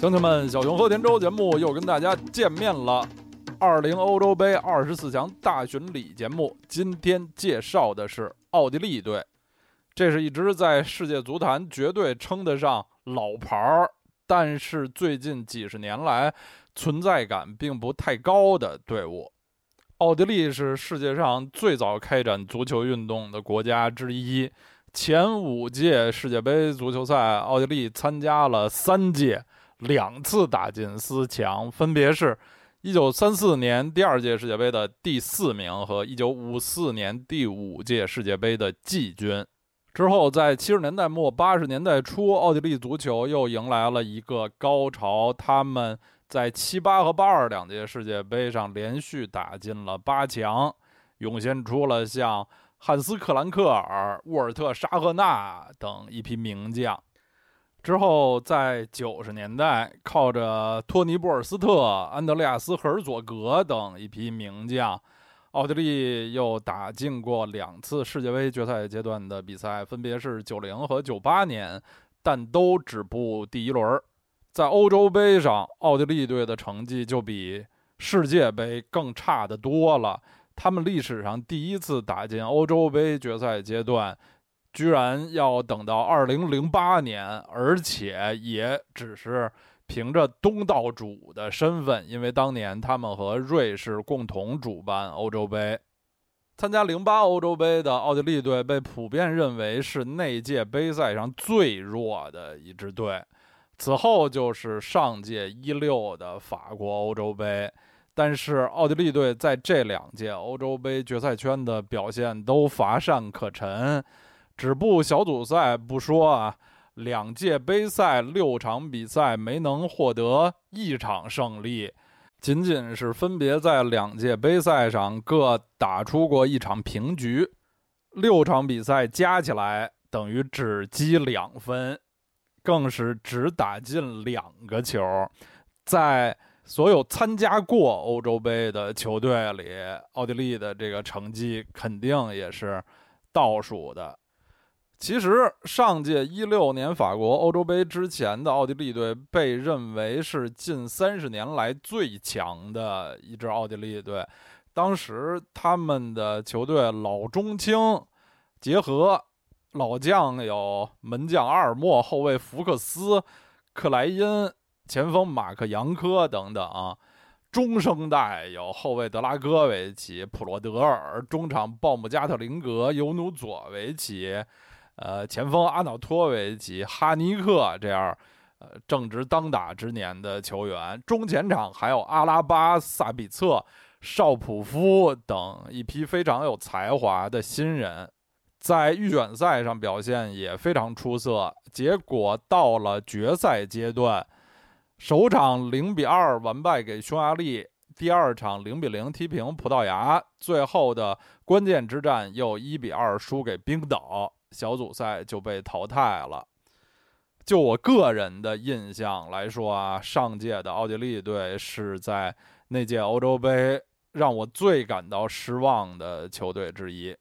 乡亲们，小熊和田周节目又跟大家见面了。二零欧洲杯二十四强大巡礼节目，今天介绍的是奥地利队。这是一支在世界足坛绝对称得上老牌儿，但是最近几十年来存在感并不太高的队伍。奥地利是世界上最早开展足球运动的国家之一，前五届世界杯足球赛，奥地利参加了三届，两次打进四强，分别是1934年第二届世界杯的第四名和1954年第五届世界杯的季军。之后，在七十年代末八十年代初，奥地利足球又迎来了一个高潮，他们。在七八和八二两届世界杯上连续打进了八强，涌现出了像汉斯·克兰克尔、沃尔特·沙赫纳等一批名将。之后，在九十年代，靠着托尼·波尔斯特、安德烈亚斯·赫尔佐格等一批名将，奥地利又打进过两次世界杯决赛阶段的比赛，分别是九零和九八年，但都止步第一轮。在欧洲杯上，奥地利队的成绩就比世界杯更差的多了。他们历史上第一次打进欧洲杯决赛阶段，居然要等到2008年，而且也只是凭着东道主的身份，因为当年他们和瑞士共同主办欧洲杯。参加08欧洲杯的奥地利队被普遍认为是那届杯赛上最弱的一支队。此后就是上届一六的法国欧洲杯，但是奥地利队在这两届欧洲杯决赛圈的表现都乏善可陈，止步小组赛不说啊，两届杯赛六场比赛没能获得一场胜利，仅仅是分别在两届杯赛上各打出过一场平局，六场比赛加起来等于只积两分。更是只打进两个球，在所有参加过欧洲杯的球队里，奥地利的这个成绩肯定也是倒数的。其实，上届一六年法国欧洲杯之前的奥地利队被认为是近三十年来最强的一支奥地利队。当时他们的球队老中青结合。老将有门将阿尔默、后卫福克斯、克莱因、前锋马克扬科等等。中生代有后卫德拉戈维奇、普罗德尔，中场鲍姆加特林格、尤努佐维奇，呃，前锋阿瑙托维奇、哈尼克这样，呃，正值当打之年的球员。中前场还有阿拉巴、萨比策、绍普夫等一批非常有才华的新人。在预选赛上表现也非常出色，结果到了决赛阶段，首场零比二完败给匈牙利，第二场零比零踢平葡萄牙，最后的关键之战又一比二输给冰岛，小组赛就被淘汰了。就我个人的印象来说啊，上届的奥地利队是在那届欧洲杯让我最感到失望的球队之一。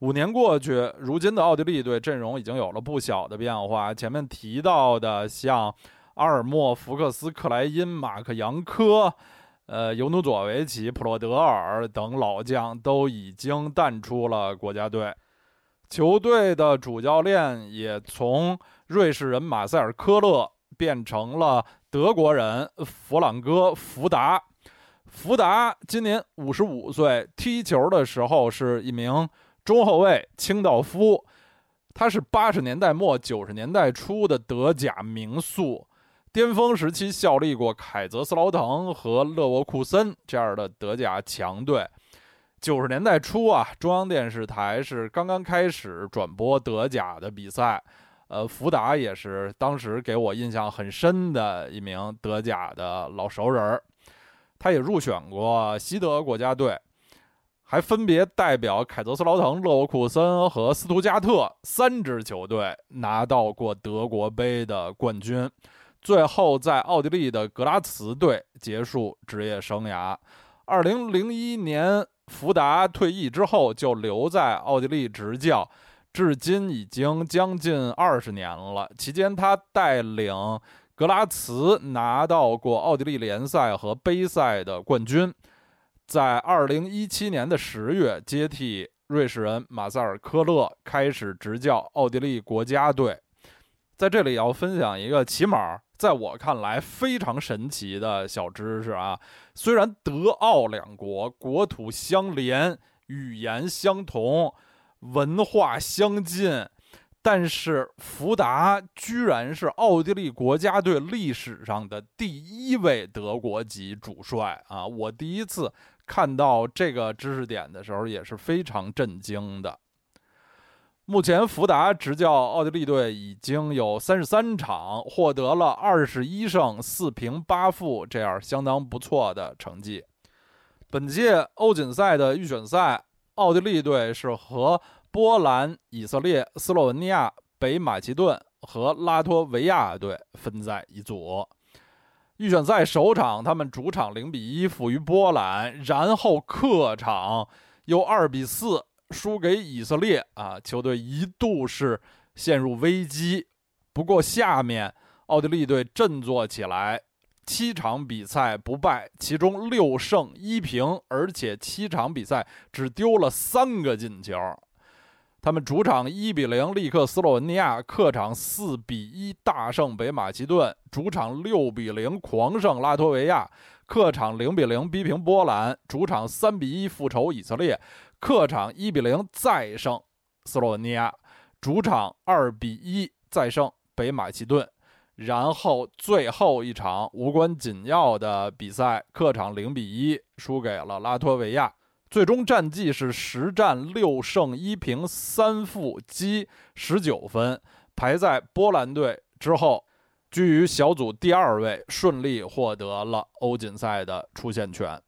五年过去，如今的奥地利队阵容已经有了不小的变化。前面提到的像阿尔莫、福克斯、克莱因、马克扬科、呃尤努佐维奇、普洛德尔等老将都已经淡出了国家队，球队的主教练也从瑞士人马塞尔·科勒变成了德国人弗朗哥·福达。福达今年五十五岁，踢球的时候是一名。中后卫清道夫，他是八十年代末九十年代初的德甲名宿，巅峰时期效力过凯泽斯劳滕和勒沃库森这样的德甲强队。九十年代初啊，中央电视台是刚刚开始转播德甲的比赛，呃，福达也是当时给我印象很深的一名德甲的老熟人儿，他也入选过西德国家队。还分别代表凯泽斯劳滕、勒沃库森和斯图加特三支球队拿到过德国杯的冠军，最后在奥地利的格拉茨队结束职业生涯。二零零一年，福达退役之后就留在奥地利执教，至今已经将近二十年了。期间，他带领格拉茨拿到过奥地利联赛和杯赛的冠军，在二零一七年的十月接替瑞士人马塞尔·科勒开始执教奥地利国家队。在这里要分享一个起码在我看来非常神奇的小知识啊！虽然德奥两国国土相连、语言相同、文化相近。但是福达居然是奥地利国家队历史上的第一位德国籍主帅啊！我第一次看到这个知识点的时候也是非常震惊的。目前福达执教奥地利队已经有三十三场，获得了二十一胜四平八负，这样相当不错的成绩。本届欧锦赛的预选赛，奥地利队是和。波兰、以色列、斯洛文尼亚、北马其顿和拉脱维亚队分在一组。预选赛首场，他们主场零比一负于波兰，然后客场又二比四输给以色列。啊，球队一度是陷入危机。不过下面奥地利队振作起来，七场比赛不败，其中六胜一平，而且七场比赛只丢了三个进球。他们主场一比零力克斯洛文尼亚，客场四比一大胜北马其顿，主场六比零狂胜拉脱维亚，客场零比零逼平波兰，主场三比一复仇以色列，客场一比零再胜斯洛文尼亚，主场二比一再胜北马其顿，然后最后一场无关紧要的比赛，客场零比一输给了拉脱维亚。最终战绩是十战六胜一平三负，积十九分，排在波兰队之后，居于小组第二位，顺利获得了欧锦赛的出线权。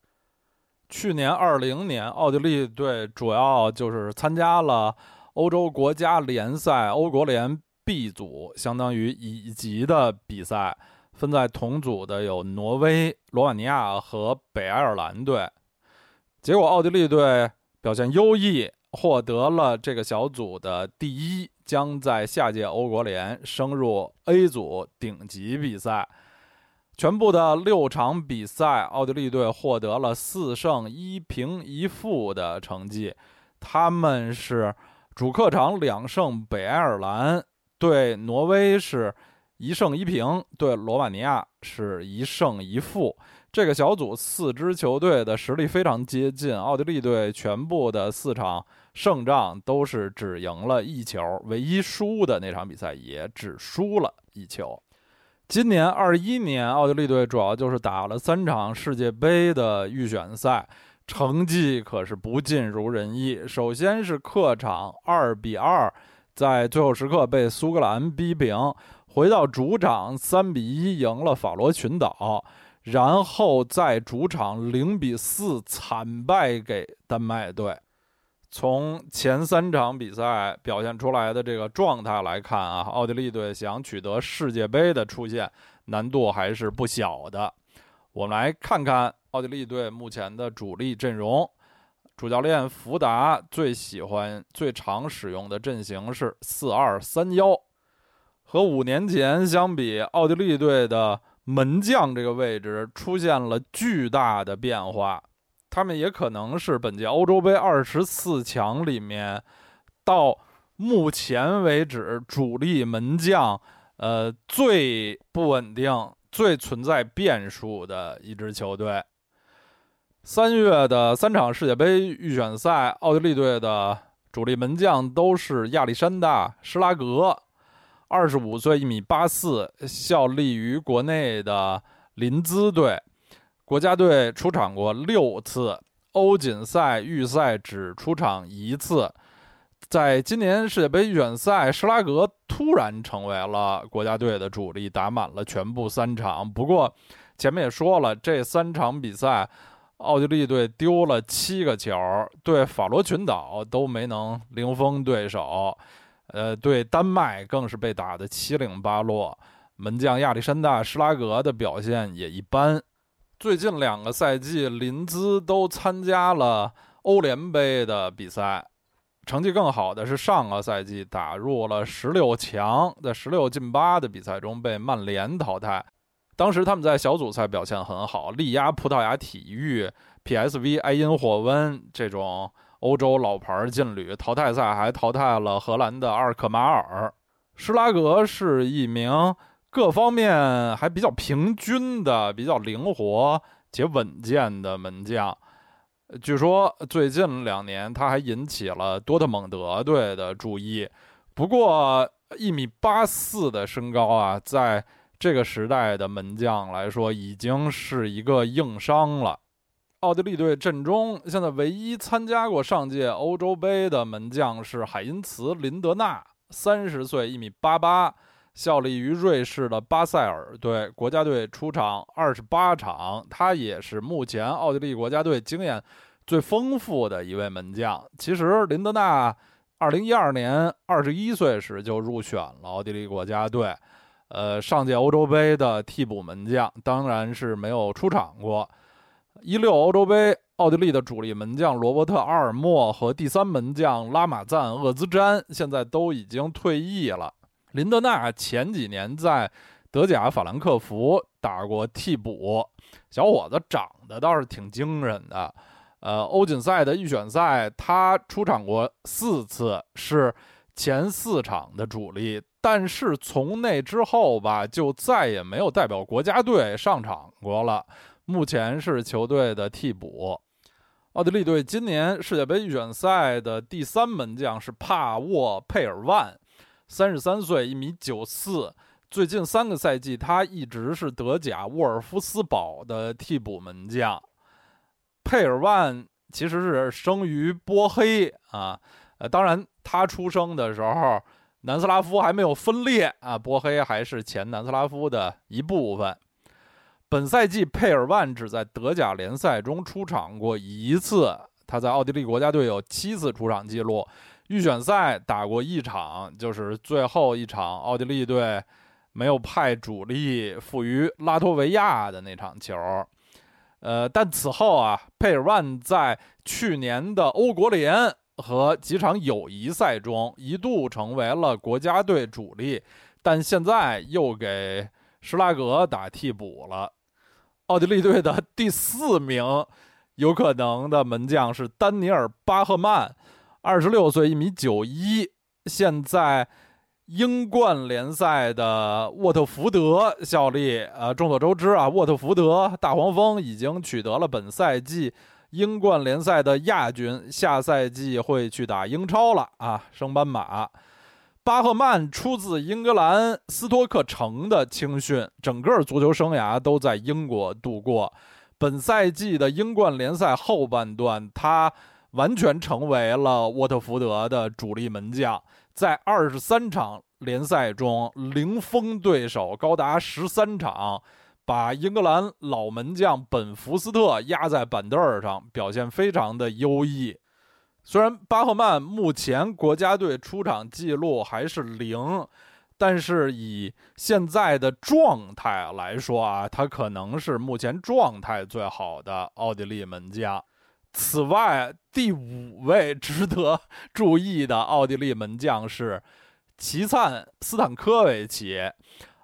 去年二零年，奥地利队主要就是参加了欧洲国家联赛欧国联 B 组，相当于乙级的比赛，分在同组的有挪威、罗马尼亚和北爱尔兰队。结果，奥地利队表现优异，获得了这个小组的第一，将在下届欧国联升入 A 组顶级比赛。全部的六场比赛，奥地利队获得了四胜一平一负的成绩。他们是主客场两胜，北爱尔兰对挪威是一胜一平，对罗马尼亚是一胜一负。这个小组四支球队的实力非常接近，奥地利队全部的四场胜仗都是只赢了一球，唯一输的那场比赛也只输了一球。今年二一年，奥地利队主要就是打了三场世界杯的预选赛，成绩可是不尽如人意。首先是客场二比二在最后时刻被苏格兰逼平，回到主场三比一赢了法罗群岛。然后在主场零比四惨败给丹麦队。从前三场比赛表现出来的这个状态来看啊，奥地利队想取得世界杯的出线难度还是不小的。我们来看看奥地利队目前的主力阵容。主教练福达最喜欢、最常使用的阵型是四二三幺。和五年前相比，奥地利队的。门将这个位置出现了巨大的变化，他们也可能是本届欧洲杯二十四强里面到目前为止主力门将呃最不稳定、最存在变数的一支球队。三月的三场世界杯预选赛，奥地利队的主力门将都是亚历山大·施拉格。二十五岁，一米八四，效力于国内的林兹队，国家队出场过六次，欧锦赛预赛只出场一次。在今年世界杯预选赛，施拉格突然成为了国家队的主力，打满了全部三场。不过前面也说了，这三场比赛，奥地利队丢了七个球，对法罗群岛都没能零封对手。呃，对丹麦更是被打得七零八落，门将亚历山大·施拉格的表现也一般。最近两个赛季，林兹都参加了欧联杯的比赛，成绩更好的是上个赛季打入了十六强，在十六进八的比赛中被曼联淘汰。当时他们在小组赛表现很好，力压葡萄牙体育、PSV、埃因霍温这种欧洲老牌劲旅。淘汰赛还淘汰了荷兰的阿尔克马尔。施拉格是一名各方面还比较平均的、比较灵活且稳健的门将。据说最近两年他还引起了多特蒙德队的注意。不过一米八四的身高啊，在这个时代的门将来说，已经是一个硬伤了。奥地利队阵中现在唯一参加过上届欧洲杯的门将是海因茨·林德纳，三十岁，一米八八。效力于瑞士的巴塞尔队，国家队出场二十八场，他也是目前奥地利国家队经验最丰富的一位门将。其实林德纳二零一二年二十一岁时就入选了奥地利国家队，呃，上届欧洲杯的替补门将，当然是没有出场过。一六欧洲杯，奥地利的主力门将罗伯特阿尔默和第三门将拉马赞厄兹詹现在都已经退役了。林德纳前几年在德甲法兰克福打过替补，小伙子长得倒是挺惊人的。呃，欧锦赛的预选赛他出场过四次，是前四场的主力，但是从那之后吧，就再也没有代表国家队上场过了。目前是球队的替补。奥地利队今年世界杯预选赛的第三门将是帕沃佩尔万。三十三岁，一米九四。最近三个赛季，他一直是德甲沃尔夫斯堡的替补门将。佩尔万其实是生于波黑啊，呃，当然他出生的时候，南斯拉夫还没有分裂啊，波黑还是前南斯拉夫的一部分。本赛季，佩尔万只在德甲联赛中出场过一次，他在奥地利国家队有七次出场记录。预选赛打过一场，就是最后一场，奥地利队没有派主力负于拉脱维亚的那场球。呃，但此后啊，佩尔万在去年的欧国联和几场友谊赛中一度成为了国家队主力，但现在又给施拉格打替补了。奥地利队的第四名有可能的门将是丹尼尔·巴赫曼。二十六岁，一米九一，现在英冠联赛的沃特福德效力。呃，众所周知啊，沃特福德大黄蜂已经取得了本赛季英冠联赛的亚军，下赛季会去打英超了啊，升班马。巴赫曼出自英格兰斯托克城的青训，整个足球生涯都在英国度过。本赛季的英冠联赛后半段，他。完全成为了沃特福德的主力门将，在二十三场联赛中零封对手，高达十三场，把英格兰老门将本福斯特压在板凳上，表现非常的优异。虽然巴赫曼目前国家队出场记录还是零，但是以现在的状态来说啊，他可能是目前状态最好的奥地利门将。此外，第五位值得注意的奥地利门将是齐灿斯坦科维奇，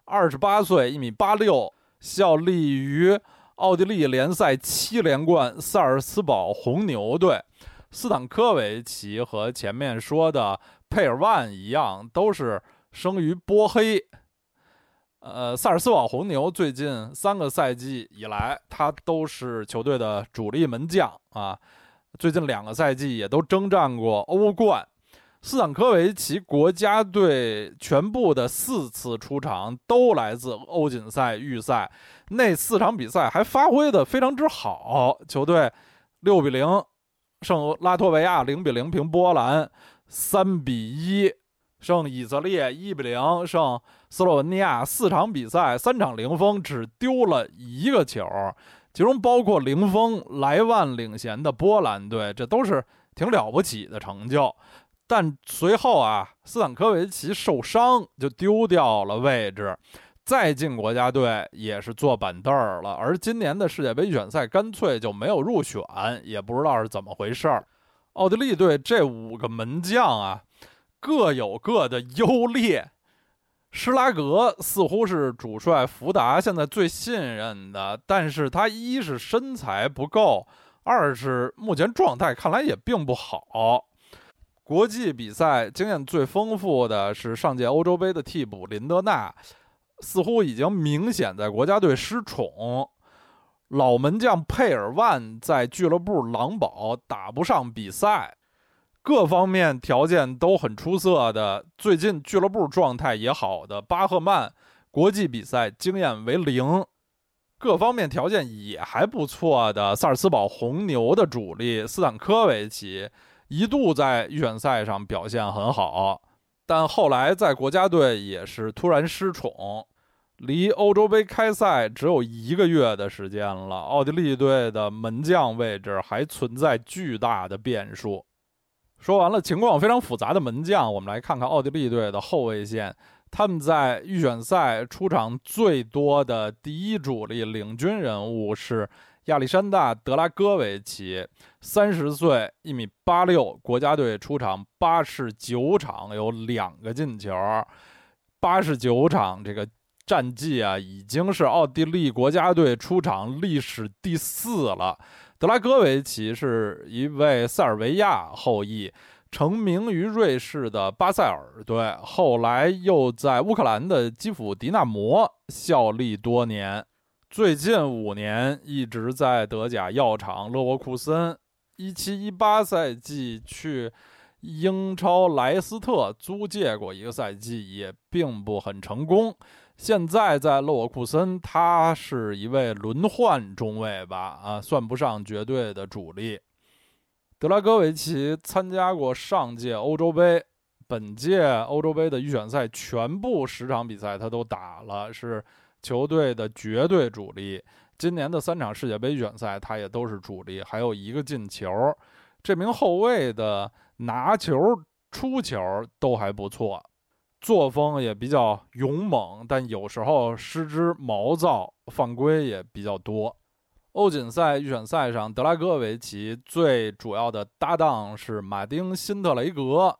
二十八岁，一米八六，效力于奥地利联赛七连冠萨尔茨堡红牛队。斯坦科维奇和前面说的佩尔万一样，都是生于波黑。呃，萨尔斯堡红牛最近三个赛季以来，他都是球队的主力门将啊。最近两个赛季也都征战过欧冠。斯坦科维奇国家队全部的四次出场都来自欧锦赛预赛，那四场比赛还发挥的非常之好。球队六比零胜拉脱维亚，零比零平波兰，三比一胜以色列，一比零胜。斯洛文尼亚四场比赛三场零封，只丢了一个球，其中包括零封莱万领衔的波兰队，这都是挺了不起的成就。但随后啊，斯坦科维奇受伤，就丢掉了位置，再进国家队也是坐板凳儿了。而今年的世界杯预选赛干脆就没有入选，也不知道是怎么回事儿。奥地利队这五个门将啊，各有各的优劣。施拉格似乎是主帅福达现在最信任的，但是他一是身材不够，二是目前状态看来也并不好。国际比赛经验最丰富的是上届欧洲杯的替补林德纳，似乎已经明显在国家队失宠。老门将佩尔万在俱乐部狼堡打不上比赛。各方面条件都很出色的，最近俱乐部状态也好的巴赫曼，国际比赛经验为零，各方面条件也还不错的萨尔斯堡红牛的主力斯坦科维奇，一度在预选赛上表现很好，但后来在国家队也是突然失宠。离欧洲杯开赛只有一个月的时间了，奥地利队的门将位置还存在巨大的变数。说完了情况非常复杂的门将，我们来看看奥地利队的后卫线。他们在预选赛出场最多的第一主力领军人物是亚历山大·德拉戈维奇，三十岁，一米八六，国家队出场八十九场，有两个进球，八十九场这个战绩啊，已经是奥地利国家队出场历史第四了。德拉戈维奇是一位塞尔维亚后裔，成名于瑞士的巴塞尔队，后来又在乌克兰的基辅迪纳摩效力多年。最近五年一直在德甲药厂勒沃库森。一七一八赛季去英超莱斯特租借过一个赛季，也并不很成功。现在在勒沃库森，他是一位轮换中卫吧？啊，算不上绝对的主力。德拉戈维奇参加过上届欧洲杯，本届欧洲杯的预选赛全部十场比赛他都打了，是球队的绝对主力。今年的三场世界杯预选赛他也都是主力，还有一个进球。这名后卫的拿球、出球都还不错。作风也比较勇猛，但有时候失之毛躁，犯规也比较多。欧锦赛预选赛上，德拉戈维奇最主要的搭档是马丁·辛特雷格，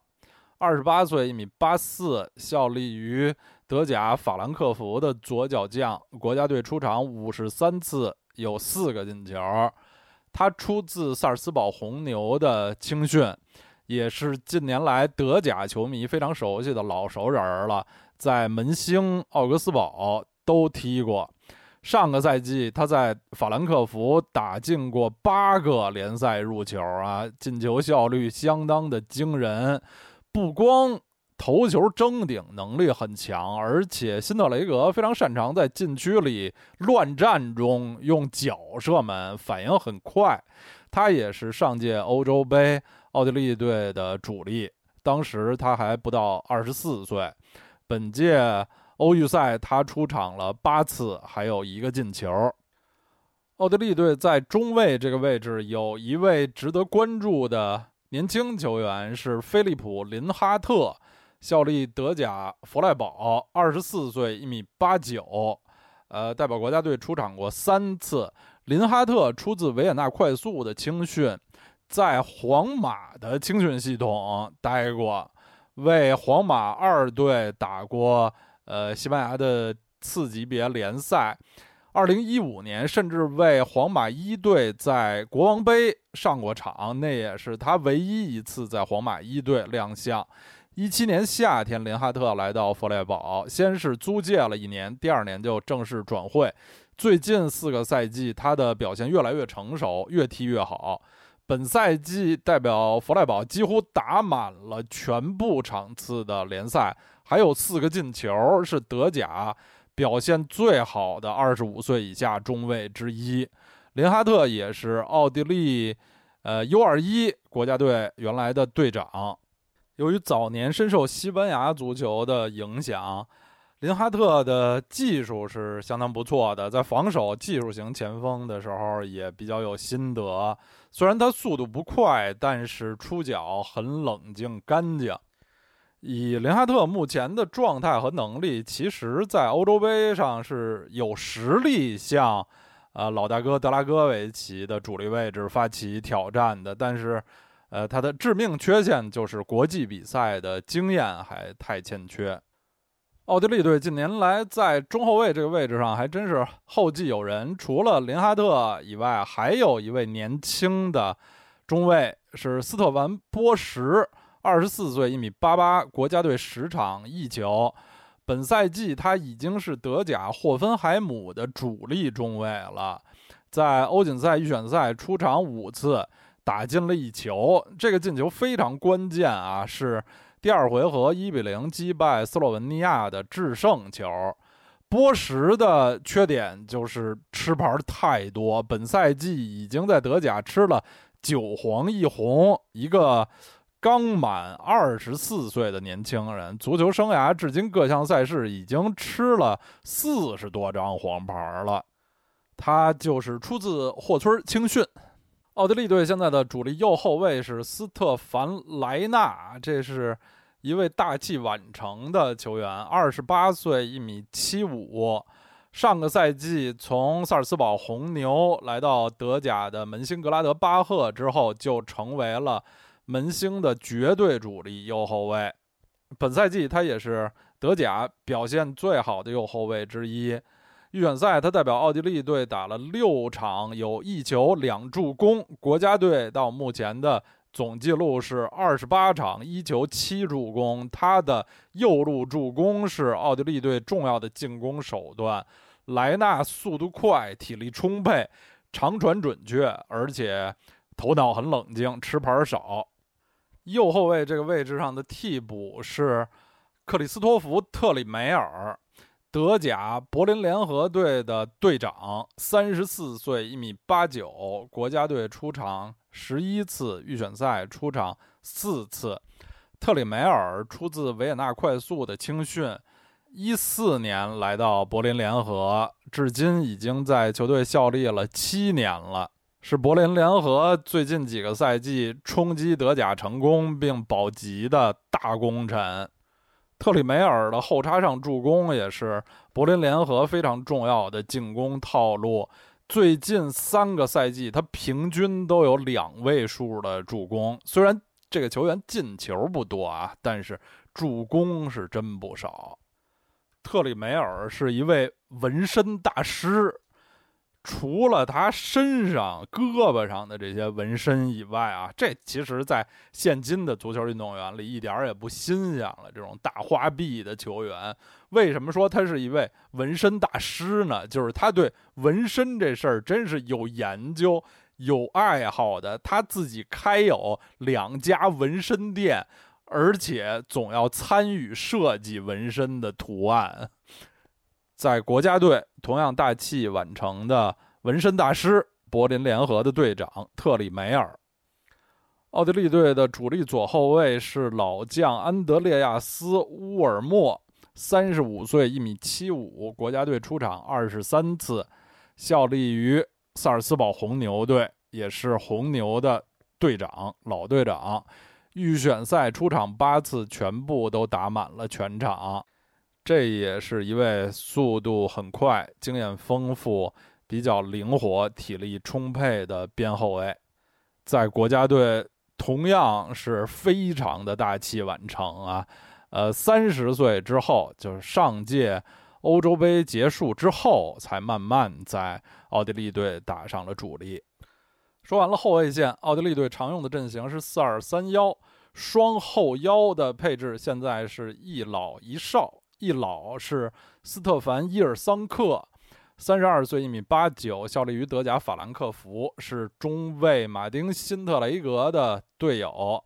二十八岁，一米八四，效力于德甲法兰克福的左脚将，国家队出场五十三次，有四个进球。他出自萨尔斯堡红牛的青训。也是近年来德甲球迷非常熟悉的老熟人了，在门兴、奥格斯堡都踢过。上个赛季他在法兰克福打进过八个联赛入球啊，进球效率相当的惊人。不光头球争顶能力很强，而且辛特雷格非常擅长在禁区里乱战中用脚射门，反应很快。他也是上届欧洲杯。奥地利队的主力，当时他还不到二十四岁。本届欧预赛他出场了八次，还有一个进球。奥地利队在中卫这个位置有一位值得关注的年轻球员，是菲利普·林哈特，效力德甲弗赖堡，二十四岁，一米八九，呃，代表国家队出场过三次。林哈特出自维也纳快速的青训。在皇马的青训系统待过，为皇马二队打过呃西班牙的次级别联赛。二零一五年甚至为皇马一队在国王杯上过场，那也是他唯一一次在皇马一队亮相。一七年夏天，林哈特来到弗莱堡，先是租借了一年，第二年就正式转会。最近四个赛季，他的表现越来越成熟，越踢越好。本赛季代表弗赖堡几乎打满了全部场次的联赛，还有四个进球，是德甲表现最好的二十五岁以下中卫之一。林哈特也是奥地利，呃 U 二一国家队原来的队长。由于早年深受西班牙足球的影响。林哈特的技术是相当不错的，在防守技术型前锋的时候也比较有心得。虽然他速度不快，但是出脚很冷静干净。以林哈特目前的状态和能力，其实在欧洲杯上是有实力向，呃老大哥德拉戈维奇的主力位置发起挑战的。但是，呃，他的致命缺陷就是国际比赛的经验还太欠缺。奥地利队近年来在中后卫这个位置上还真是后继有人，除了林哈特以外，还有一位年轻的中卫是斯特凡·波什，二十四岁，一米八八，国家队十场一球。本赛季他已经是德甲霍芬海姆的主力中卫了，在欧锦赛预选赛出场五次，打进了一球，这个进球非常关键啊，是。第二回合一比零击败斯洛文尼亚的制胜球。波什的缺点就是吃牌太多，本赛季已经在德甲吃了九黄一红。一个刚满二十四岁的年轻人，足球生涯至今各项赛事已经吃了四十多张黄牌了。他就是出自霍村青训。奥地利队现在的主力右后卫是斯特凡·莱纳，这是一位大器晚成的球员，二十八岁，一米七五。上个赛季从萨尔斯堡红牛来到德甲的门兴格拉德巴赫之后，就成为了门兴的绝对主力右后卫。本赛季他也是德甲表现最好的右后卫之一。预选赛，他代表奥地利队打了六场，有一球两助攻。国家队到目前的总记录是二十八场一球七助攻。他的右路助攻是奥地利队重要的进攻手段。莱纳速度快，体力充沛，长传准确，而且头脑很冷静，吃牌少。右后卫这个位置上的替补是克里斯托弗·特里梅尔。德甲柏林联合队的队长，三十四岁，一米八九，国家队出场十一次，预选赛出场四次。特里梅尔出自维也纳快速的青训，一四年来到柏林联合，至今已经在球队效力了七年了，是柏林联合最近几个赛季冲击德甲成功并保级的大功臣。特里梅尔的后插上助攻也是柏林联合非常重要的进攻套路。最近三个赛季，他平均都有两位数的助攻。虽然这个球员进球不多啊，但是助攻是真不少。特里梅尔是一位纹身大师。除了他身上、胳膊上的这些纹身以外啊，这其实，在现今的足球运动员里一点也不新鲜了。这种大花臂的球员，为什么说他是一位纹身大师呢？就是他对纹身这事儿真是有研究、有爱好的。他自己开有两家纹身店，而且总要参与设计纹身的图案。在国家队同样大器晚成的纹身大师，柏林联合的队长特里梅尔。奥地利队的主力左后卫是老将安德烈亚斯·乌尔默，三十五岁，一米七五，国家队出场二十三次，效力于萨尔斯堡红牛队，也是红牛的队长，老队长。预选赛出场八次，全部都打满了全场。这也是一位速度很快、经验丰富、比较灵活、体力充沛的边后卫，在国家队同样是非常的大器晚成啊！呃，三十岁之后，就是上届欧洲杯结束之后，才慢慢在奥地利队打上了主力。说完了后卫线，奥地利队常用的阵型是四二三幺，双后腰的配置现在是一老一少。一老是斯特凡·伊尔桑克，三十二岁，一米八九，效力于德甲法兰克福，是中卫马丁·辛特雷格的队友。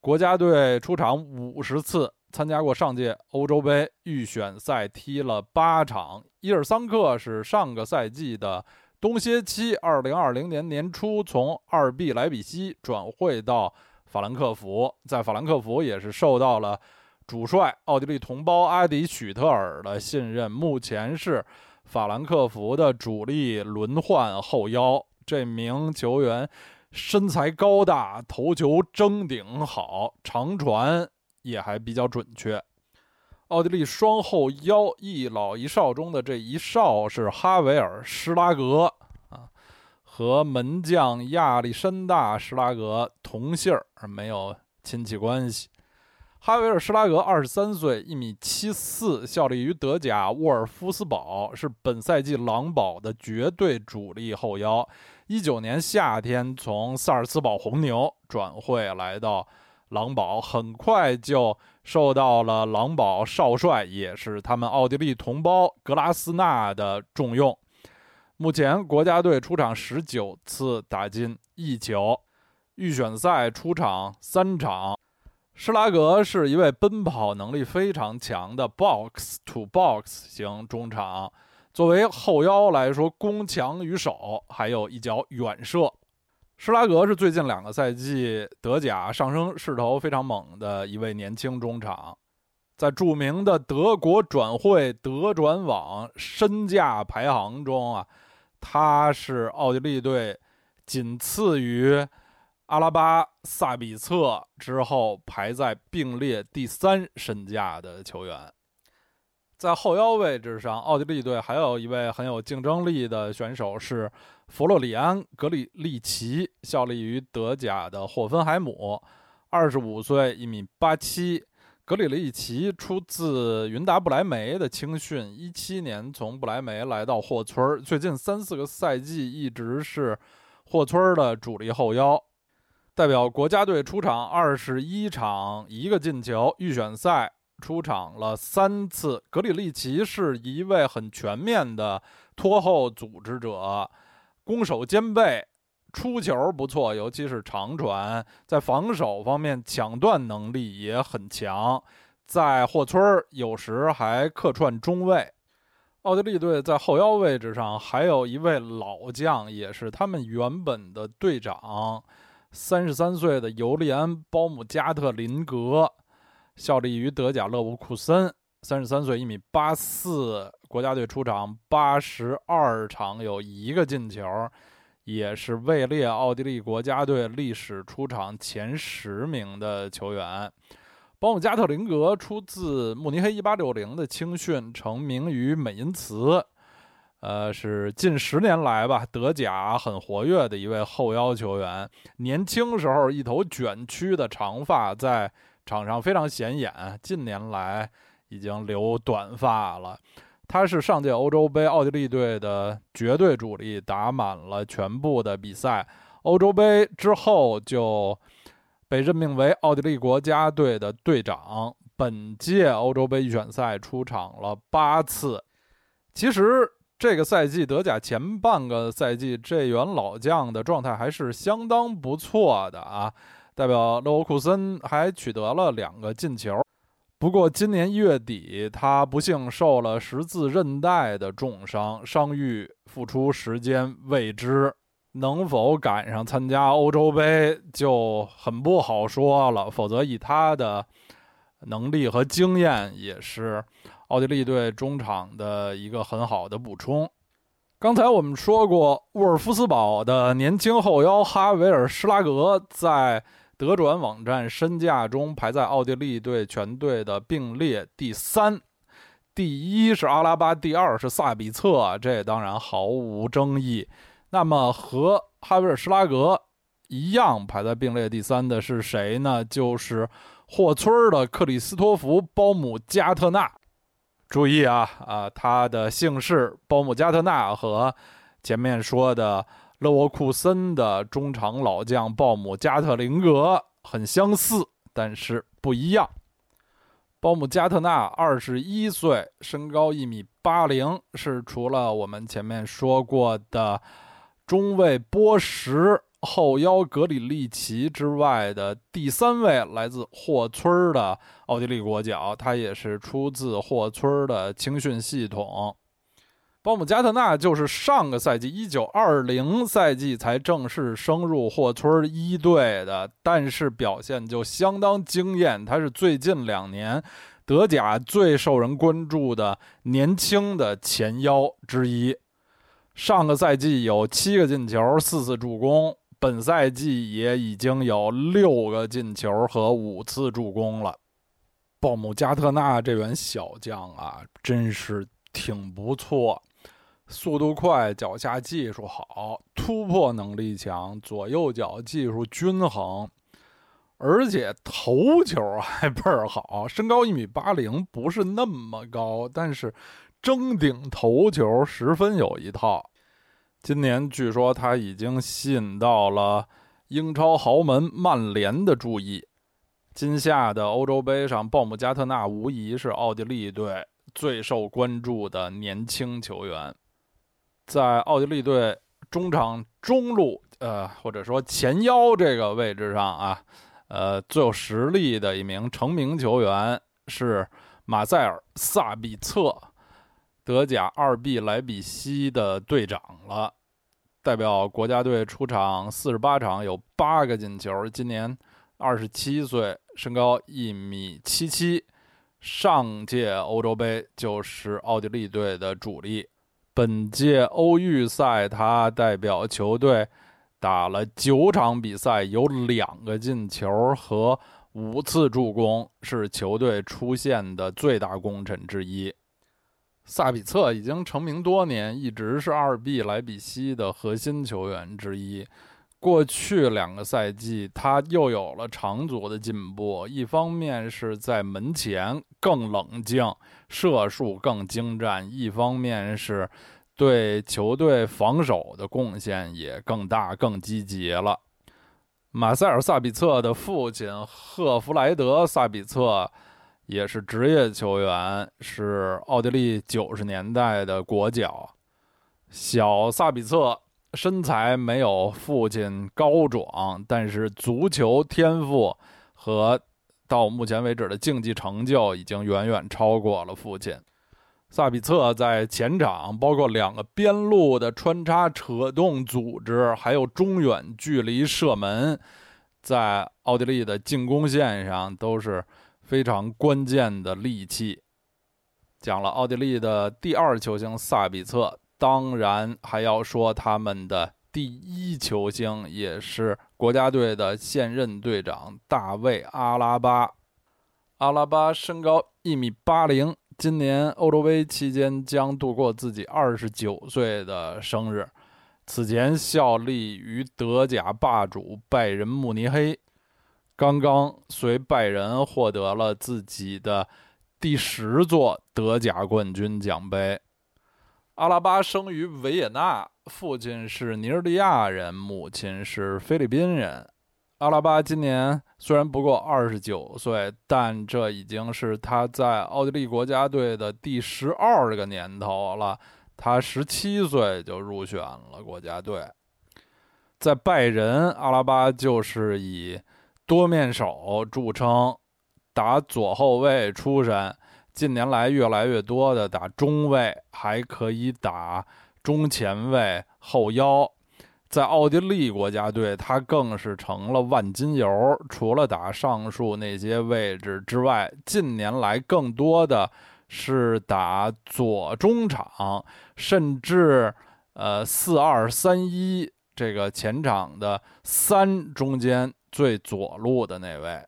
国家队出场五十次，参加过上届欧洲杯预选赛，踢了八场。伊尔桑克是上个赛季的冬歇期，二零二零年年初从二 B 莱比锡转会到法兰克福，在法兰克福也是受到了。主帅奥地利同胞阿迪许特尔的信任，目前是法兰克福的主力轮换后腰。这名球员身材高大，头球争顶好，长传也还比较准确。奥地利双后腰一老一少中的这一少是哈维尔·施拉格啊，和门将亚历山大·施拉格同姓儿，没有亲戚关系。哈维尔·施拉格，二十三岁，一米七四，效力于德甲沃尔夫斯堡，是本赛季狼堡的绝对主力后腰。一九年夏天从萨尔茨堡红牛转会来到狼堡，很快就受到了狼堡少帅，也是他们奥地利同胞格拉斯纳的重用。目前国家队出场十九次，打进一球，预选赛出场三场。施拉格是一位奔跑能力非常强的 box to box 型中场，作为后腰来说，攻强于守，还有一脚远射。施拉格是最近两个赛季德甲上升势头非常猛的一位年轻中场。在著名的德国转会德转网身价排行中啊。他是奥地利队仅次于阿拉巴、萨比策之后排在并列第三身价的球员。在后腰位置上，奥地利队还有一位很有竞争力的选手是弗洛里安·格里利奇，效力于德甲的霍芬海姆，二十五岁，一米八七。格里利奇出自云达不莱梅的青训，一七年从不莱梅来到霍村，最近三四个赛季一直是霍村的主力后腰，代表国家队出场二十一场，一个进球，预选赛出场了三次。格里利奇是一位很全面的拖后组织者，攻守兼备。出球不错，尤其是长传，在防守方面抢断能力也很强。在霍村儿有时还客串中卫。奥地利队在后腰位置上还有一位老将，也是他们原本的队长，三十三岁的尤利安·包姆加特林格，效力于德甲勒沃库森。三十三岁，一米八四，国家队出场八十二场，有一个进球。也是位列奥地利国家队历史出场前十名的球员。保姆加特林格出自慕尼黑一八六零的青训，成名于美因茨。呃，是近十年来吧，德甲很活跃的一位后腰球员。年轻时候一头卷曲的长发在场上非常显眼，近年来已经留短发了。他是上届欧洲杯奥地利队的绝对主力，打满了全部的比赛。欧洲杯之后就被任命为奥地利国家队的队长。本届欧洲杯预选赛出场了八次。其实这个赛季德甲前半个赛季，这员老将的状态还是相当不错的啊！代表勒沃库森还取得了两个进球。不过今年一月底，他不幸受了十字韧带的重伤，伤愈复出时间未知，能否赶上参加欧洲杯就很不好说了。否则，以他的能力和经验，也是奥地利队中场的一个很好的补充。刚才我们说过，沃尔夫斯堡的年轻后腰哈维尔·施拉格在。德转网站身价中排在奥地利队全队的并列第三，第一是阿拉巴，第二是萨比策，这当然毫无争议。那么和哈维尔施拉格一样排在并列第三的是谁呢？就是霍村的克里斯托弗·包姆加特纳。注意啊啊，他的姓氏鲍姆加特纳和前面说的。勒沃库森的中场老将鲍姆加特林格很相似，但是不一样。鲍姆加特纳二十一岁，身高一米八零，是除了我们前面说过的中卫波什、后腰格里利奇之外的第三位来自霍村的奥地利国脚。他也是出自霍村的青训系统。鲍姆加特纳就是上个赛季一九二零赛季才正式升入霍村一队的，但是表现就相当惊艳。他是最近两年德甲最受人关注的年轻的前腰之一。上个赛季有七个进球，四次助攻，本赛季也已经有六个进球和五次助攻了。鲍姆加特纳这员小将啊，真是挺不错。速度快，脚下技术好，突破能力强，左右脚技术均衡，而且头球还倍儿好。身高一米八零，不是那么高，但是争顶头球十分有一套。今年据说他已经吸引到了英超豪门曼联的注意。今夏的欧洲杯上，鲍姆加特纳无疑是奥地利队最受关注的年轻球员。在奥地利队中场中路，呃，或者说前腰这个位置上啊，呃，最有实力的一名成名球员是马塞尔·萨比策，德甲二 B 莱比锡的队长了。代表国家队出场四十八场，有八个进球。今年二十七岁，身高一米七七。上届欧洲杯就是奥地利队的主力。本届欧预赛，他代表球队打了九场比赛，有两个进球和五次助攻，是球队出现的最大功臣之一。萨比策已经成名多年，一直是二 B 莱比锡的核心球员之一。过去两个赛季，他又有了长足的进步。一方面是在门前更冷静，射术更精湛；一方面是对球队防守的贡献也更大、更积极了。马塞尔·萨比策的父亲赫弗莱德·萨比策。也是职业球员，是奥地利九十年代的国脚。小萨比策身材没有父亲高壮，但是足球天赋和到目前为止的竞技成就已经远远超过了父亲。萨比策在前场，包括两个边路的穿插、扯动、组织，还有中远距离射门，在奥地利的进攻线上都是。非常关键的利器，讲了奥地利的第二球星萨比策，当然还要说他们的第一球星，也是国家队的现任队长大卫阿拉巴。阿拉巴身高一米八零，今年欧洲杯期间将度过自己二十九岁的生日。此前效力于德甲霸主拜仁慕尼黑。刚刚随拜仁获得了自己的第十座德甲冠军奖杯。阿拉巴生于维也纳，父亲是尼日利亚人，母亲是菲律宾人。阿拉巴今年虽然不过二十九岁，但这已经是他在奥地利国家队的第十二个年头了。他十七岁就入选了国家队。在拜仁，阿拉巴就是以。多面手著称，打左后卫出身，近年来越来越多的打中卫，还可以打中前卫、后腰。在奥地利国家队，他更是成了万金油。除了打上述那些位置之外，近年来更多的是打左中场，甚至呃四二三一这个前场的三中间。最左路的那位，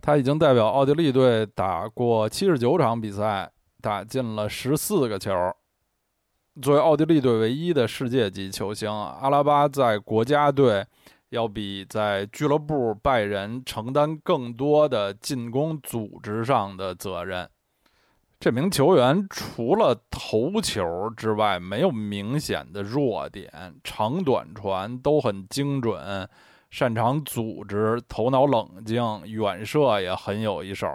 他已经代表奥地利队打过七十九场比赛，打进了十四个球。作为奥地利队唯一的世界级球星，阿拉巴在国家队要比在俱乐部拜仁承担更多的进攻组织上的责任。这名球员除了头球之外，没有明显的弱点，长短传都很精准。擅长组织，头脑冷静，远射也很有一手，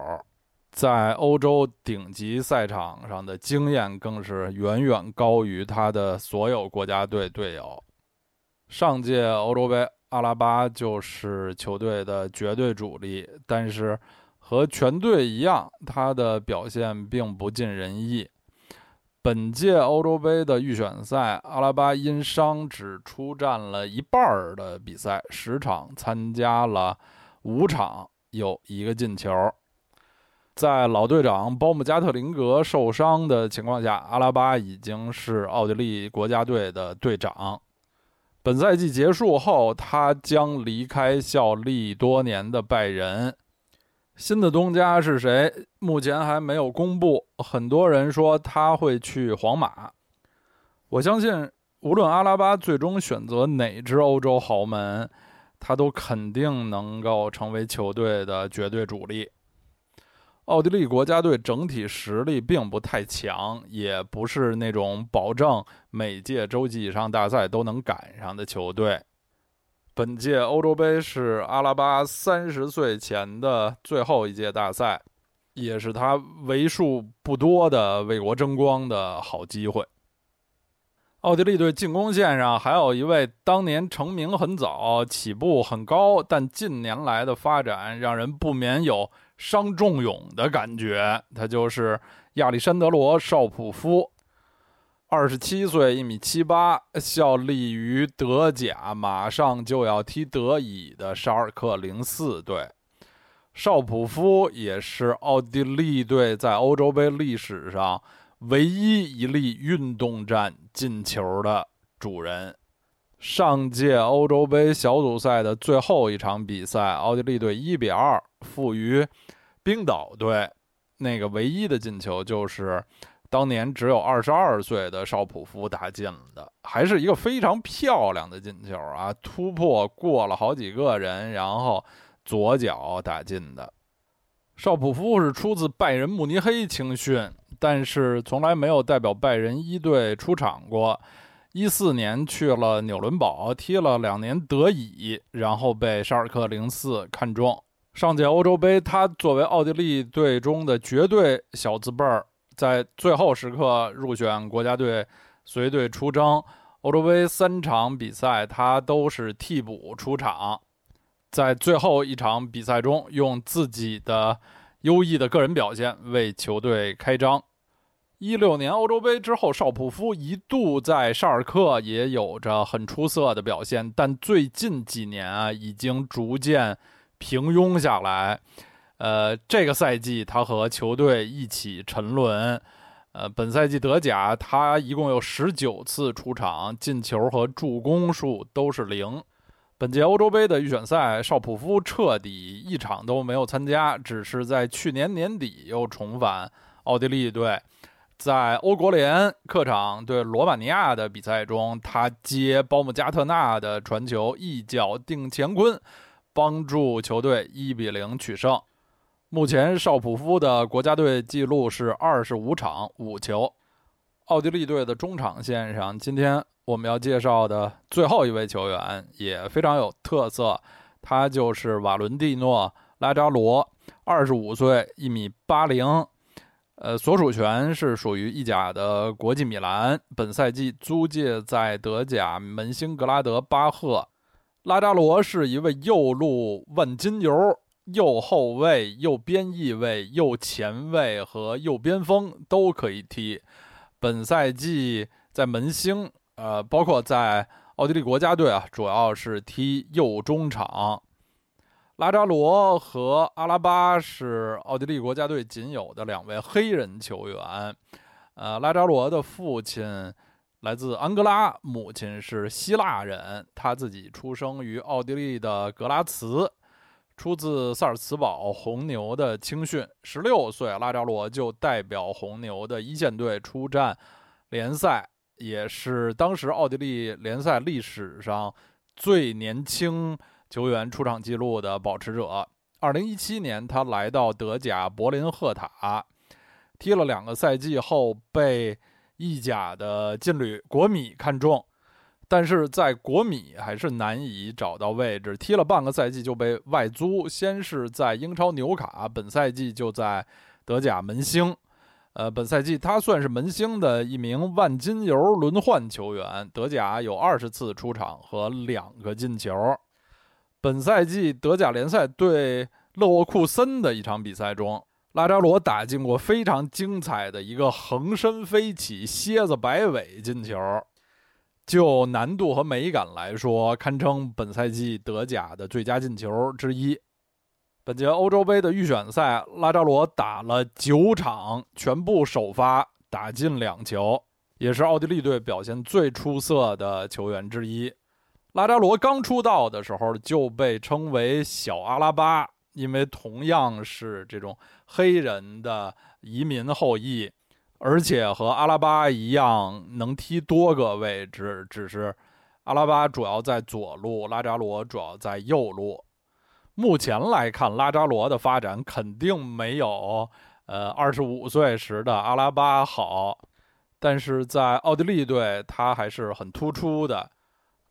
在欧洲顶级赛场上的经验更是远远高于他的所有国家队队友。上届欧洲杯，阿拉巴就是球队的绝对主力，但是和全队一样，他的表现并不尽人意。本届欧洲杯的预选赛，阿拉巴因伤只出战了一半的比赛，十场参加了五场，有一个进球。在老队长包姆加特林格受伤的情况下，阿拉巴已经是奥地利国家队的队长。本赛季结束后，他将离开效力多年的拜仁。新的东家是谁？目前还没有公布。很多人说他会去皇马。我相信，无论阿拉巴最终选择哪支欧洲豪门，他都肯定能够成为球队的绝对主力。奥地利国家队整体实力并不太强，也不是那种保证每届洲际以上大赛都能赶上的球队。本届欧洲杯是阿拉巴三十岁前的最后一届大赛，也是他为数不多的为国争光的好机会。奥地利队进攻线上还有一位当年成名很早、起步很高，但近年来的发展让人不免有伤仲永的感觉。他就是亚历山德罗·绍普夫，二十七岁，一米七八，效力于德甲，马上就要踢德乙的沙尔克零四队。绍普夫也是奥地利队在欧洲杯历史上。唯一一粒运动战进球的主人，上届欧洲杯小组赛的最后一场比赛，奥地利队一比二负于冰岛队。那个唯一的进球就是当年只有二十二岁的绍普夫打进了的，还是一个非常漂亮的进球啊！突破过了好几个人，然后左脚打进的。绍普夫是出自拜仁慕尼黑青训。但是从来没有代表拜仁一队出场过。一四年去了纽伦堡踢了两年德乙，然后被沙尔克零四看中。上届欧洲杯，他作为奥地利队中的绝对小字辈儿，在最后时刻入选国家队，随队出征。欧洲杯三场比赛，他都是替补出场，在最后一场比赛中，用自己的优异的个人表现为球队开张。一六年欧洲杯之后，绍普夫一度在沙尔克也有着很出色的表现，但最近几年啊，已经逐渐平庸下来。呃，这个赛季他和球队一起沉沦。呃，本赛季德甲他一共有十九次出场，进球和助攻数都是零。本届欧洲杯的预选赛，绍普夫彻底一场都没有参加，只是在去年年底又重返奥地利队。在欧国联客场对罗马尼亚的比赛中，他接包姆加特纳的传球，一脚定乾坤，帮助球队一比零取胜。目前绍普夫的国家队纪录是二十五场五球。奥地利队的中场线上，今天我们要介绍的最后一位球员也非常有特色，他就是瓦伦蒂诺·拉扎罗，二十五岁，一米八零。呃，所属权是属于意甲的国际米兰，本赛季租借在德甲门兴格拉德巴赫。拉扎罗是一位右路万金油，右后卫、右边翼位、右前卫和右边锋都可以踢。本赛季在门兴，呃，包括在奥地利国家队啊，主要是踢右中场。拉扎罗和阿拉巴是奥地利国家队仅有的两位黑人球员。呃，拉扎罗的父亲来自安哥拉，母亲是希腊人。他自己出生于奥地利的格拉茨，出自萨尔茨堡红牛的青训。十六岁，拉扎罗就代表红牛的一线队出战联赛，也是当时奥地利联赛历史上最年轻。球员出场记录的保持者。二零一七年，他来到德甲柏林赫塔，踢了两个赛季后，被意甲的劲旅国米看中，但是在国米还是难以找到位置。踢了半个赛季就被外租，先是在英超纽卡，本赛季就在德甲门兴。呃，本赛季他算是门兴的一名万金油轮换球员，德甲有二十次出场和两个进球。本赛季德甲联赛对勒沃库森的一场比赛中，拉扎罗打进过非常精彩的一个横身飞起蝎子摆尾进球，就难度和美感来说，堪称本赛季德甲的最佳进球之一。本届欧洲杯的预选赛，拉扎罗打了九场，全部首发，打进两球，也是奥地利队表现最出色的球员之一。拉扎罗刚出道的时候就被称为“小阿拉巴”，因为同样是这种黑人的移民后裔。而且和阿拉巴一样能踢多个位置，只是阿拉巴主要在左路，拉扎罗主要在右路。目前来看，拉扎罗的发展肯定没有呃二十五岁时的阿拉巴好，但是在奥地利队他还是很突出的。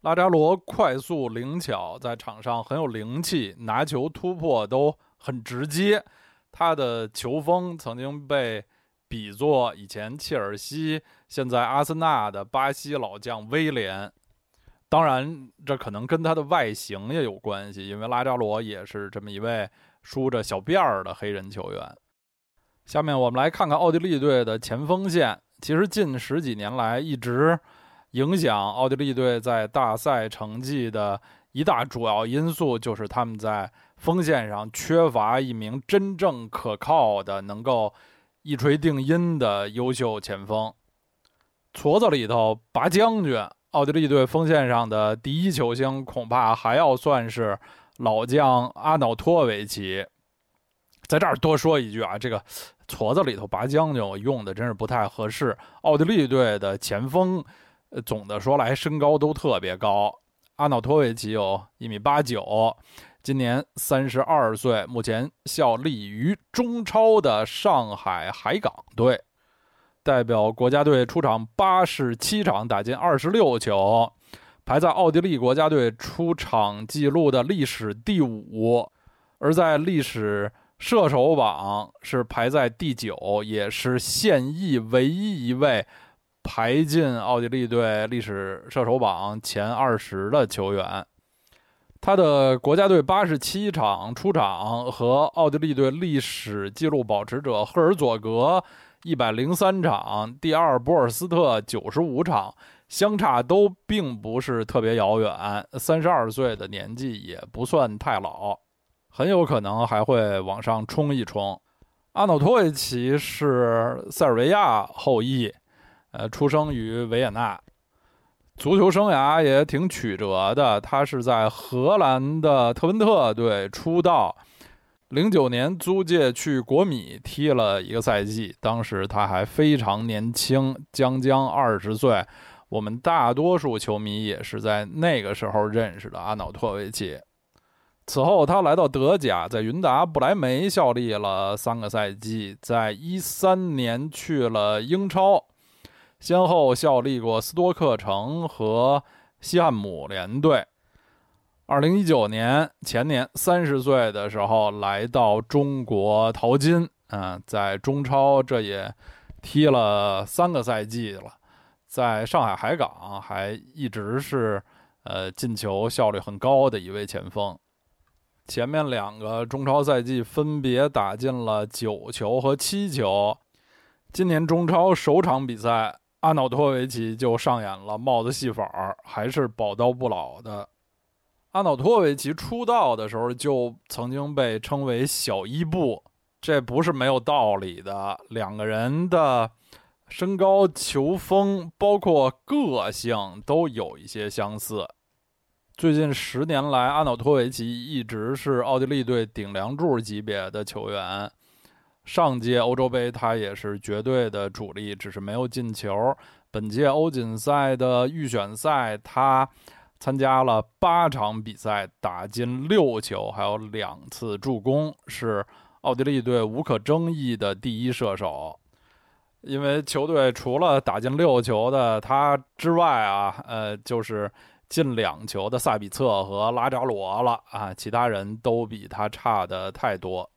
拉扎罗快速灵巧，在场上很有灵气，拿球突破都很直接。他的球风曾经被比作以前切尔西、现在阿森纳的巴西老将威廉。当然，这可能跟他的外形也有关系，因为拉扎罗也是这么一位梳着小辫儿的黑人球员。下面我们来看看奥地利队的前锋线。其实近十几年来一直。影响奥地利队在大赛成绩的一大主要因素，就是他们在锋线上缺乏一名真正可靠的、能够一锤定音的优秀前锋。矬子里头拔将军，奥地利队锋线上的第一球星，恐怕还要算是老将阿瑙托维奇。在这儿多说一句啊，这个矬子里头拔将军，用的真是不太合适。奥地利队的前锋。总的说来，身高都特别高。阿瑙托维奇有一米八九，今年三十二岁，目前效力于中超的上海海港队，代表国家队出场八十七场，打进二十六球，排在奥地利国家队出场记录的历史第五，而在历史射手榜是排在第九，也是现役唯一一位。排进奥地利队历史射手榜前二十的球员，他的国家队八十七场出场和奥地利队历史纪录保持者赫尔佐格一百零三场，第二博尔斯特九十五场，相差都并不是特别遥远。三十二岁的年纪也不算太老，很有可能还会往上冲一冲。阿诺托维奇是塞尔维亚后裔。呃，出生于维也纳，足球生涯也挺曲折的。他是在荷兰的特文特队出道，零九年租借去国米踢了一个赛季，当时他还非常年轻，将将二十岁。我们大多数球迷也是在那个时候认识的阿瑙托维奇。此后，他来到德甲，在云达不莱梅效力了三个赛季，在一三年去了英超。先后效力过斯托克城和西汉姆联队。二零一九年前年三十岁的时候来到中国淘金，嗯，在中超这也踢了三个赛季了，在上海海港还一直是呃进球效率很高的一位前锋。前面两个中超赛季分别打进了九球和七球，今年中超首场比赛。阿瑙托维奇就上演了帽子戏法，还是宝刀不老的。阿瑙托维奇出道的时候就曾经被称为“小伊布”，这不是没有道理的。两个人的身高、球风，包括个性，都有一些相似。最近十年来，阿瑙托维奇一直是奥地利队顶梁柱级别的球员。上届欧洲杯他也是绝对的主力，只是没有进球。本届欧锦赛的预选赛，他参加了八场比赛，打进六球，还有两次助攻，是奥地利队无可争议的第一射手。因为球队除了打进六球的他之外啊，呃，就是进两球的萨比策和拉扎罗了啊，其他人都比他差的太多。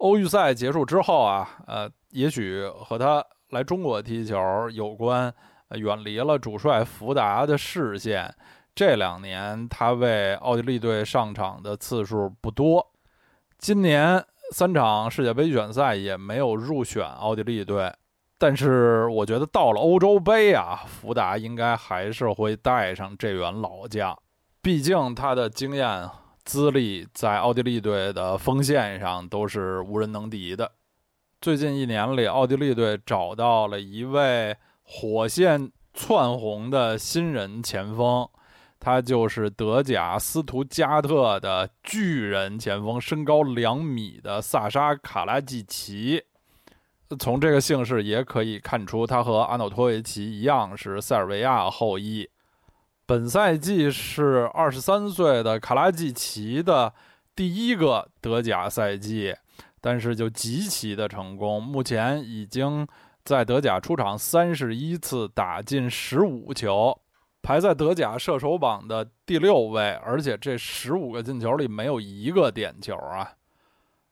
欧预赛结束之后啊，呃，也许和他来中国踢球有关，远离了主帅福达的视线。这两年他为奥地利队上场的次数不多，今年三场世界杯预选赛也没有入选奥地利队。但是我觉得到了欧洲杯啊，福达应该还是会带上这员老将，毕竟他的经验。资历在奥地利队的锋线上都是无人能敌的。最近一年里，奥地利队找到了一位火线窜红的新人前锋，他就是德甲斯图加特的巨人前锋，身高两米的萨沙卡拉季奇。从这个姓氏也可以看出，他和阿诺托维奇一样是塞尔维亚后裔。本赛季是二十三岁的卡拉季奇的第一个德甲赛季，但是就极其的成功。目前已经在德甲出场三十一次，打进十五球，排在德甲射手榜的第六位。而且这十五个进球里没有一个点球啊！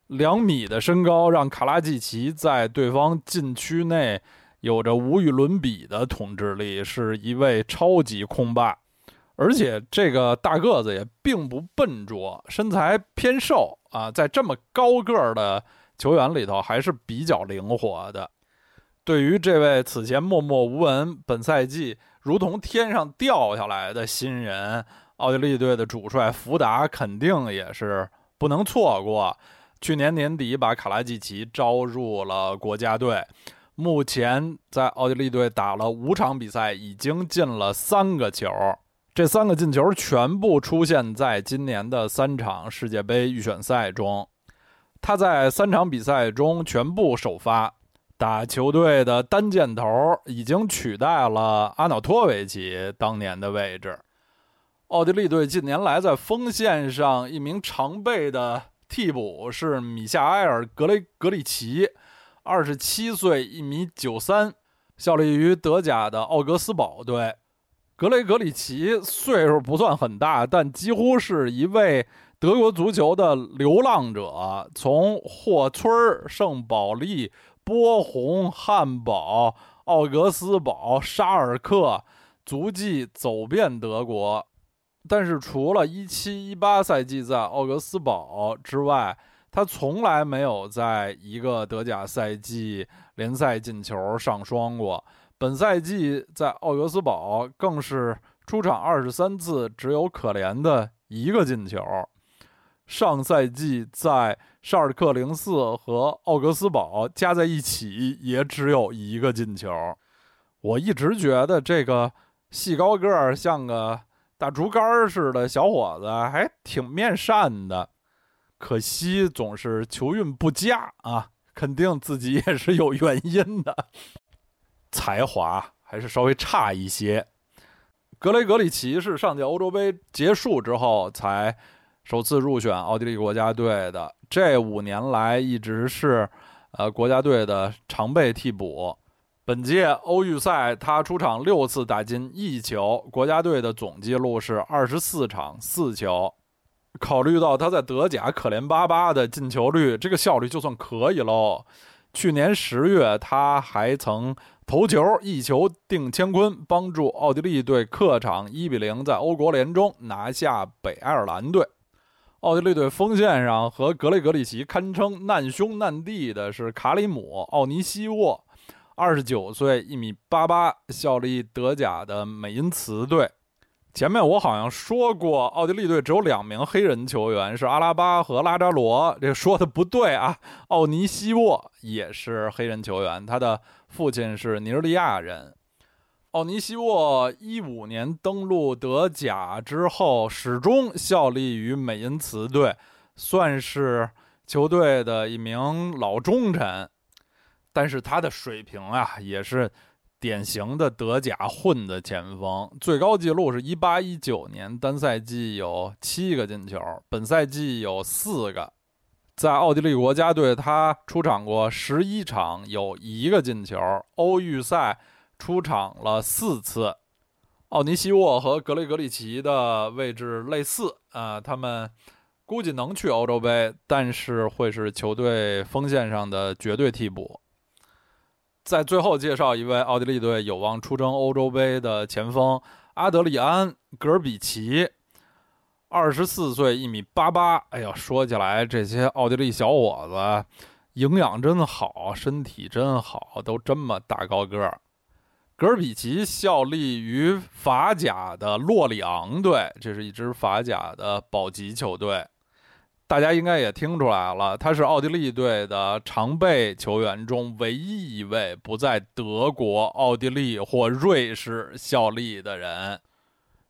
两米的身高让卡拉季奇在对方禁区内有着无与伦比的统治力，是一位超级控霸。而且这个大个子也并不笨拙，身材偏瘦啊，在这么高个儿的球员里头还是比较灵活的。对于这位此前默默无闻、本赛季如同天上掉下来的新人，奥地利队的主帅福达肯定也是不能错过。去年年底把卡拉季奇招入了国家队，目前在奥地利队打了五场比赛，已经进了三个球。这三个进球全部出现在今年的三场世界杯预选赛中，他在三场比赛中全部首发，打球队的单箭头已经取代了阿瑙托维奇当年的位置。奥地利队近年来在锋线上一名常备的替补是米夏埃尔·格雷格里奇，二十七岁，一米九三，效力于德甲的奥格斯堡队。格雷格里奇岁数不算很大，但几乎是一位德国足球的流浪者，从霍村、圣保利、波鸿、汉堡、奥格斯堡、沙尔克，足迹走遍德国。但是除了一七一八赛季在奥格斯堡之外，他从来没有在一个德甲赛季联赛进球上双过。本赛季在奥格斯堡更是出场二十三次，只有可怜的一个进球。上赛季在沙尔克零四和奥格斯堡加在一起也只有一个进球。我一直觉得这个细高个儿像个大竹竿似的小伙子还挺面善的，可惜总是球运不佳啊，肯定自己也是有原因的。才华还是稍微差一些。格雷格里奇是上届欧洲杯结束之后才首次入选奥地利国家队的，这五年来一直是呃国家队的常备替补。本届欧预赛他出场六次，打进一球，国家队的总记录是二十四场四球。考虑到他在德甲可怜巴巴的进球率，这个效率就算可以喽。去年十月他还曾。头球一球定乾坤，帮助奥地利队客场一比零在欧国联中拿下北爱尔兰队。奥地利队锋线上和格雷格里奇堪称难兄难弟的是卡里姆·奥尼西沃，二十九岁，一米八八，效力德甲的美因茨队。前面我好像说过，奥地利队只有两名黑人球员，是阿拉巴和拉扎罗。这说的不对啊，奥尼西沃也是黑人球员，他的。父亲是尼日利亚人，奥尼西沃一五年登陆德甲之后，始终效力于美因茨队，算是球队的一名老忠臣。但是他的水平啊，也是典型的德甲混的前锋，最高纪录是一八一九年单赛季有七个进球，本赛季有四个。在奥地利国家队，他出场过十一场，有一个进球。欧预赛出场了四次。奥尼西沃和格雷格里奇的位置类似啊，他们估计能去欧洲杯，但是会是球队锋线上的绝对替补。在最后介绍一位奥地利队有望出征欧洲杯的前锋阿德里安·格尔比奇。二十四岁，一米八八。哎呀，说起来，这些奥地利小伙子营养真好，身体真好，都这么大高个儿。格尔比奇效力于法甲的洛里昂队，这是一支法甲的保级球队。大家应该也听出来了，他是奥地利队的常备球员中唯一一位不在德国、奥地利或瑞士效力的人。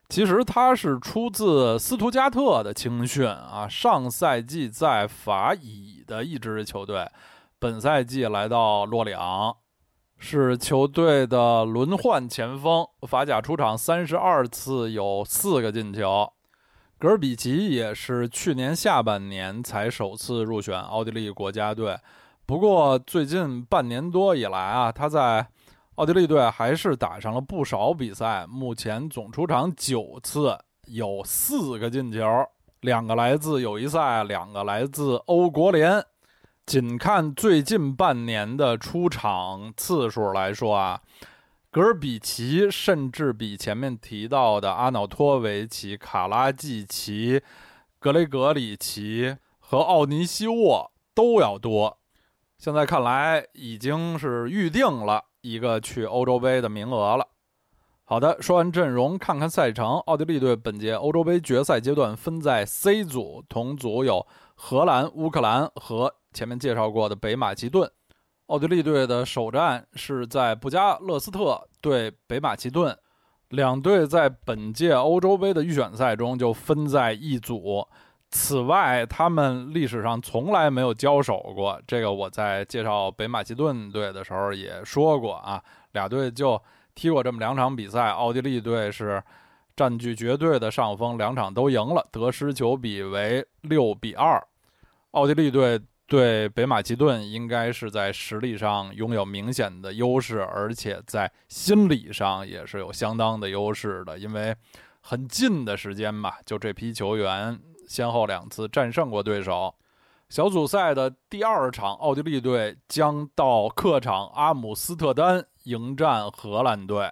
其实他是出自斯图加特的青训啊，上赛季在法乙的一支球队本赛季来到洛里昂，是球队的轮换前锋，法甲出场三十二次，有四个进球。格尔比奇也是去年下半年才首次入选奥地利国家队，不过最近半年多以来啊，他在奥地利队还是打上了不少比赛，目前总出场九次，有四个进球，两个来自友谊赛，两个来自欧国联。仅看最近半年的出场次数来说啊。格尔比奇甚至比前面提到的阿瑙托维奇、卡拉季奇、格雷格里奇和奥尼西沃都要多。现在看来，已经是预定了一个去欧洲杯的名额了。好的，说完阵容，看看赛程。奥地利队本届欧洲杯决赛阶段分在 C 组，同组有荷兰、乌克兰和前面介绍过的北马其顿。奥地利队的首战是在布加勒斯特对北马其顿，两队在本届欧洲杯的预选赛中就分在一组。此外，他们历史上从来没有交手过。这个我在介绍北马其顿队的时候也说过啊，俩队就踢过这么两场比赛，奥地利队是占据绝对的上风，两场都赢了，得失球比为六比二。奥地利队。对北马其顿应该是在实力上拥有明显的优势，而且在心理上也是有相当的优势的，因为很近的时间吧，就这批球员先后两次战胜过对手。小组赛的第二场，奥地利队将到客场阿姆斯特丹迎战荷兰队。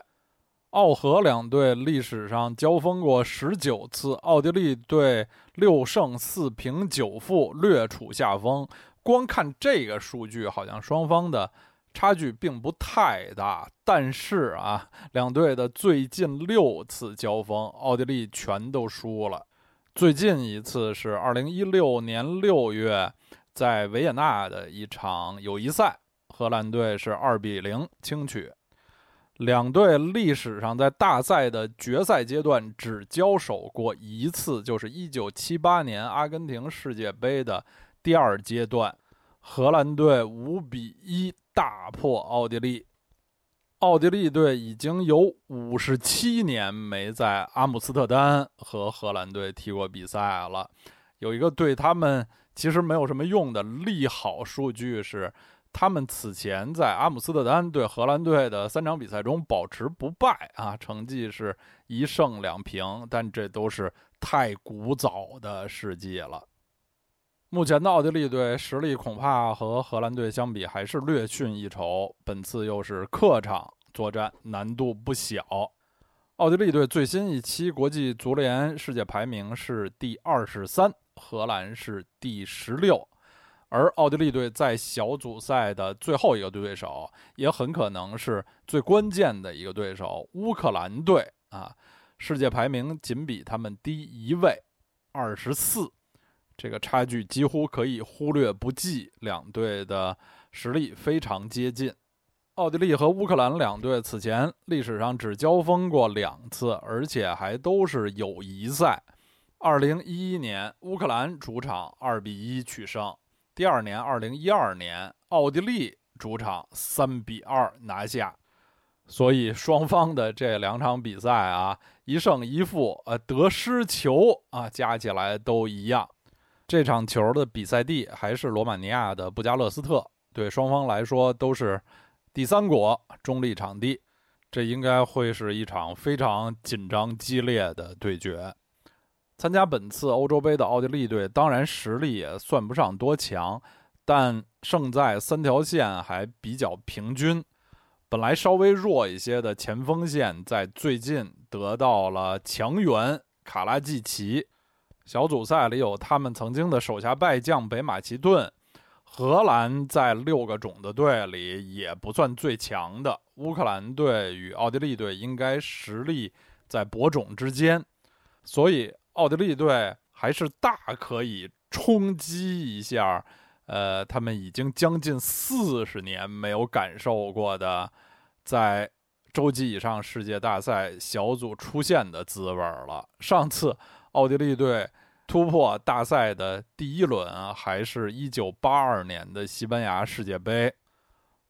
奥荷两队历史上交锋过十九次，奥地利队六胜四平九负，略处下风。光看这个数据，好像双方的差距并不太大。但是啊，两队的最近六次交锋，奥地利全都输了。最近一次是二零一六年六月，在维也纳的一场友谊赛，荷兰队是二比零轻取。两队历史上在大赛的决赛阶段只交手过一次，就是1978年阿根廷世界杯的第二阶段，荷兰队五比一大破奥地利。奥地利队已经有五十七年没在阿姆斯特丹和荷兰队踢过比赛了。有一个对他们其实没有什么用的利好数据是。他们此前在阿姆斯特丹对荷兰队的三场比赛中保持不败啊，成绩是一胜两平，但这都是太古早的事迹了。目前的奥地利队实力恐怕和荷兰队相比还是略逊一筹，本次又是客场作战，难度不小。奥地利队最新一期国际足联世界排名是第二十三，荷兰是第十六。而奥地利队在小组赛的最后一个对手，也很可能是最关键的一个对手——乌克兰队啊，世界排名仅比他们低一位，二十四，这个差距几乎可以忽略不计。两队的实力非常接近。奥地利和乌克兰两队此前历史上只交锋过两次，而且还都是友谊赛。二零一一年，乌克兰主场二比一取胜。第二年，二零一二年，奥地利主场三比二拿下，所以双方的这两场比赛啊，一胜一负，呃，得失球啊加起来都一样。这场球的比赛地还是罗马尼亚的布加勒斯特，对双方来说都是第三国中立场地，这应该会是一场非常紧张激烈的对决。参加本次欧洲杯的奥地利队，当然实力也算不上多强，但胜在三条线还比较平均。本来稍微弱一些的前锋线，在最近得到了强援卡拉季奇。小组赛里有他们曾经的手下败将北马其顿。荷兰在六个种子队里也不算最强的。乌克兰队与奥地利队应该实力在伯种之间，所以。奥地利队还是大可以冲击一下，呃，他们已经将近四十年没有感受过的，在洲际以上世界大赛小组出现的滋味了。上次奥地利队突破大赛的第一轮啊，还是一九八二年的西班牙世界杯，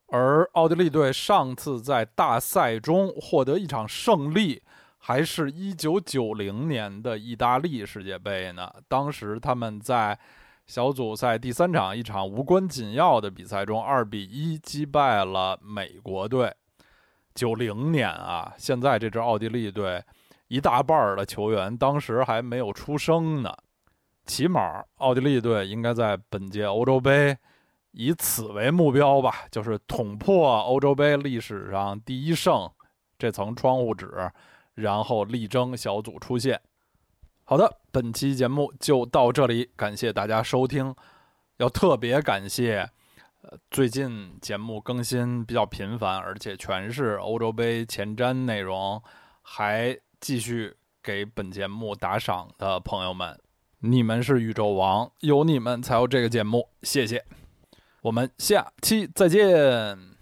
而奥地利队上次在大赛中获得一场胜利，还是一九九零年的意大利世界杯呢。当时他们在小组赛第三场一场无关紧要的比赛中，二比一击败了美国队。九零年啊，现在这支奥地利队一大半的球员当时还没有出生呢。起码，奥地利队应该在本届欧洲杯以此为目标吧，就是捅破欧洲杯历史上第一胜这层窗户纸，然后力争小组出线。好的，本期节目就到这里，感谢大家收听。要特别感谢，呃，最近节目更新比较频繁，而且全是欧洲杯前瞻内容，还继续给本节目打赏的朋友们。你们是宇宙王，有你们才有这个节目，谢谢。我们下期再见。